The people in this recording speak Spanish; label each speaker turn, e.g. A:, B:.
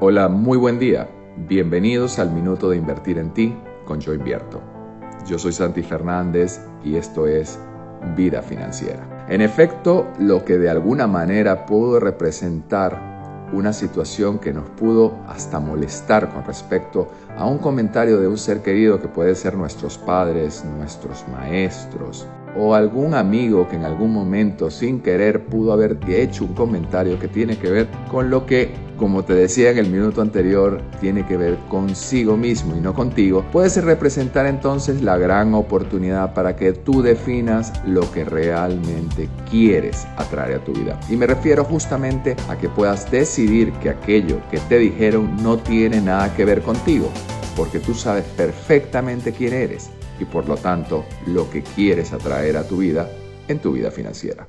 A: Hola, muy buen día. Bienvenidos al Minuto de Invertir en Ti con Yo Invierto. Yo soy Santi Fernández y esto es Vida Financiera. En efecto, lo que de alguna manera pudo representar una situación que nos pudo hasta molestar con respecto a un comentario de un ser querido que puede ser nuestros padres, nuestros maestros, o algún amigo que en algún momento sin querer pudo haber hecho un comentario que tiene que ver con lo que, como te decía en el minuto anterior, tiene que ver consigo mismo y no contigo, puede representar entonces la gran oportunidad para que tú definas lo que realmente quieres atraer a tu vida. Y me refiero justamente a que puedas decidir que aquello que te dijeron no tiene nada que ver contigo, porque tú sabes perfectamente quién eres y por lo tanto lo que quieres atraer a tu vida en tu vida financiera.